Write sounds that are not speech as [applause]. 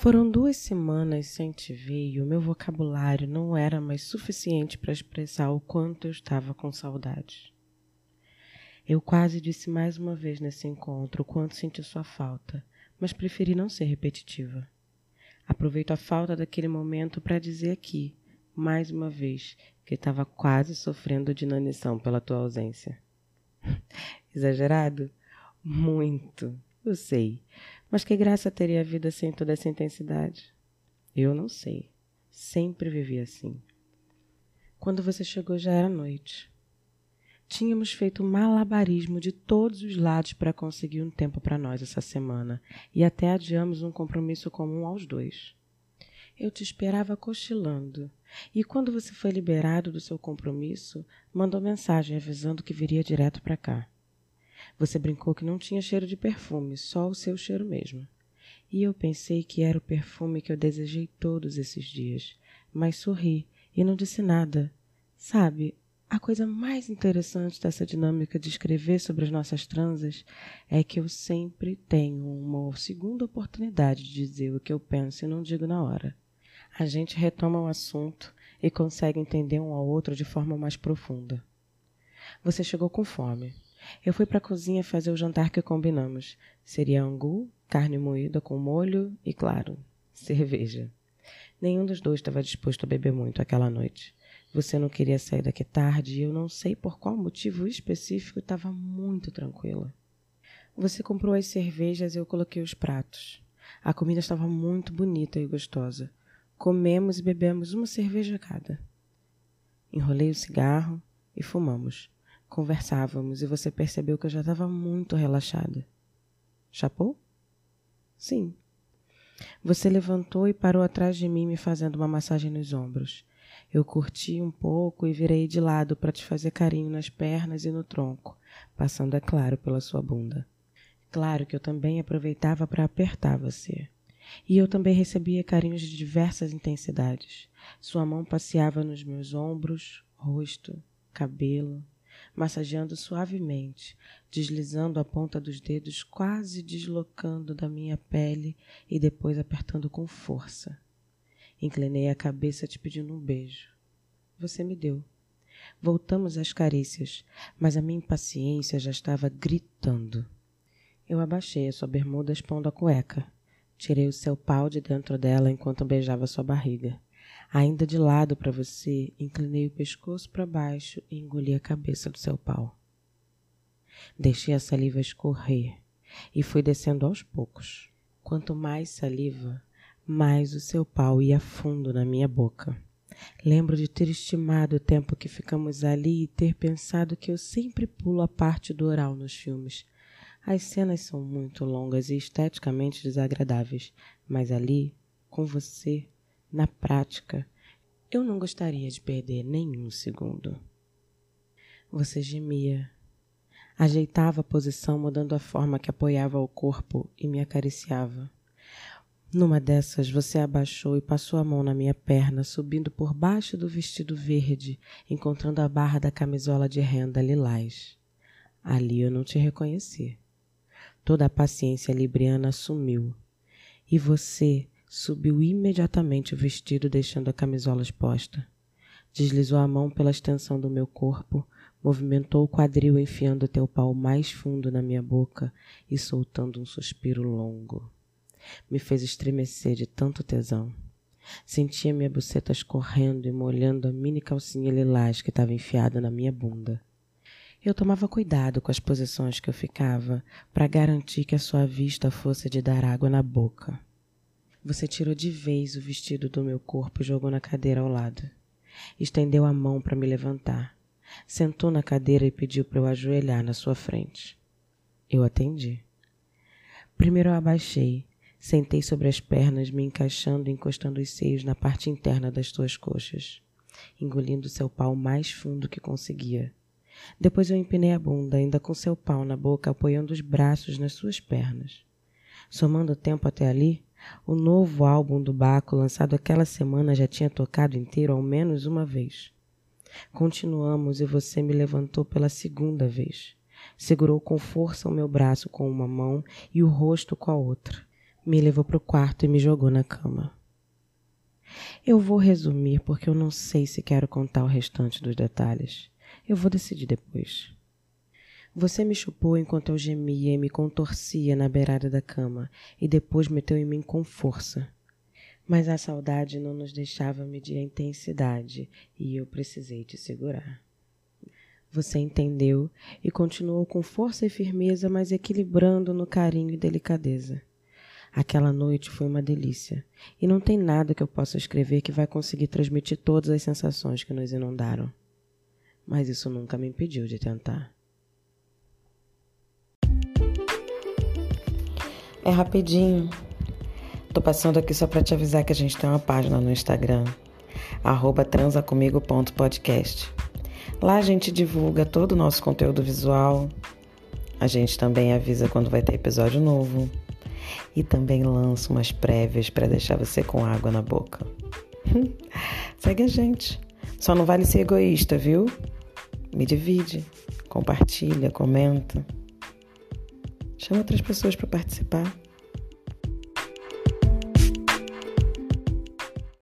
Foram duas semanas sem te ver e o meu vocabulário não era mais suficiente para expressar o quanto eu estava com saudade. Eu quase disse mais uma vez nesse encontro o quanto senti sua falta, mas preferi não ser repetitiva. Aproveito a falta daquele momento para dizer aqui, mais uma vez, que estava quase sofrendo de inanição pela tua ausência. [laughs] Exagerado? Muito, eu sei. Mas que graça teria a vida sem toda essa intensidade? Eu não sei. Sempre vivi assim. Quando você chegou já era noite. Tínhamos feito malabarismo de todos os lados para conseguir um tempo para nós essa semana e até adiamos um compromisso comum aos dois. Eu te esperava cochilando e quando você foi liberado do seu compromisso, mandou mensagem avisando que viria direto para cá. Você brincou que não tinha cheiro de perfume, só o seu cheiro mesmo. E eu pensei que era o perfume que eu desejei todos esses dias, mas sorri e não disse nada. Sabe, a coisa mais interessante dessa dinâmica de escrever sobre as nossas transas é que eu sempre tenho uma segunda oportunidade de dizer o que eu penso e não digo na hora. A gente retoma o assunto e consegue entender um ao outro de forma mais profunda. Você chegou com fome. Eu fui para a cozinha fazer o jantar que combinamos. Seria angu, carne moída com molho e, claro, cerveja. Nenhum dos dois estava disposto a beber muito aquela noite. Você não queria sair daqui tarde e eu não sei por qual motivo específico estava muito tranquila. Você comprou as cervejas e eu coloquei os pratos. A comida estava muito bonita e gostosa. Comemos e bebemos uma cerveja cada. Enrolei o cigarro e fumamos. Conversávamos e você percebeu que eu já estava muito relaxada. Chapou? Sim. Você levantou e parou atrás de mim, me fazendo uma massagem nos ombros. Eu curti um pouco e virei de lado para te fazer carinho nas pernas e no tronco, passando, é claro, pela sua bunda. Claro que eu também aproveitava para apertar você. E eu também recebia carinhos de diversas intensidades. Sua mão passeava nos meus ombros, rosto, cabelo, massageando suavemente, deslizando a ponta dos dedos, quase deslocando da minha pele e depois apertando com força. Inclinei a cabeça te pedindo um beijo. Você me deu. Voltamos às carícias, mas a minha impaciência já estava gritando. Eu abaixei a sua bermuda expondo a cueca. Tirei o seu pau de dentro dela enquanto beijava sua barriga. Ainda de lado para você, inclinei o pescoço para baixo e engoli a cabeça do seu pau. Deixei a saliva escorrer e fui descendo aos poucos. Quanto mais saliva, mais o seu pau ia fundo na minha boca. Lembro de ter estimado o tempo que ficamos ali e ter pensado que eu sempre pulo a parte do oral nos filmes. As cenas são muito longas e esteticamente desagradáveis, mas ali, com você, na prática, eu não gostaria de perder nenhum segundo. Você gemia. Ajeitava a posição, mudando a forma que apoiava o corpo e me acariciava. Numa dessas, você abaixou e passou a mão na minha perna, subindo por baixo do vestido verde, encontrando a barra da camisola de renda lilás. Ali eu não te reconheci. Toda a paciência libriana sumiu. E você, Subiu imediatamente o vestido, deixando a camisola exposta. Deslizou a mão pela extensão do meu corpo, movimentou o quadril enfiando teu pau mais fundo na minha boca e soltando um suspiro longo. Me fez estremecer de tanto tesão. Sentia minha buceta escorrendo e molhando a mini calcinha lilás que estava enfiada na minha bunda. Eu tomava cuidado com as posições que eu ficava para garantir que a sua vista fosse de dar água na boca. Você tirou de vez o vestido do meu corpo e jogou na cadeira ao lado. Estendeu a mão para me levantar. Sentou na cadeira e pediu para eu ajoelhar na sua frente. Eu atendi. Primeiro eu abaixei, sentei sobre as pernas, me encaixando e encostando os seios na parte interna das tuas coxas, engolindo seu pau mais fundo que conseguia. Depois eu empinei a bunda, ainda com seu pau na boca, apoiando os braços nas suas pernas. Somando o tempo até ali, o novo álbum do Baco, lançado aquela semana, já tinha tocado inteiro ao menos uma vez. Continuamos e você me levantou pela segunda vez. Segurou com força o meu braço com uma mão e o rosto com a outra. me levou para o quarto e me jogou na cama. Eu vou resumir porque eu não sei se quero contar o restante dos detalhes. Eu vou decidir depois. Você me chupou enquanto eu gemia e me contorcia na beirada da cama e depois meteu em mim com força. Mas a saudade não nos deixava medir a intensidade e eu precisei te segurar. Você entendeu e continuou com força e firmeza, mas equilibrando no carinho e delicadeza. Aquela noite foi uma delícia, e não tem nada que eu possa escrever que vai conseguir transmitir todas as sensações que nos inundaram. Mas isso nunca me impediu de tentar. É rapidinho. Tô passando aqui só para te avisar que a gente tem uma página no Instagram, transacomigo.podcast. Lá a gente divulga todo o nosso conteúdo visual. A gente também avisa quando vai ter episódio novo. E também lança umas prévias para deixar você com água na boca. [laughs] Segue a gente. Só não vale ser egoísta, viu? Me divide, compartilha, comenta. Chama outras pessoas para participar.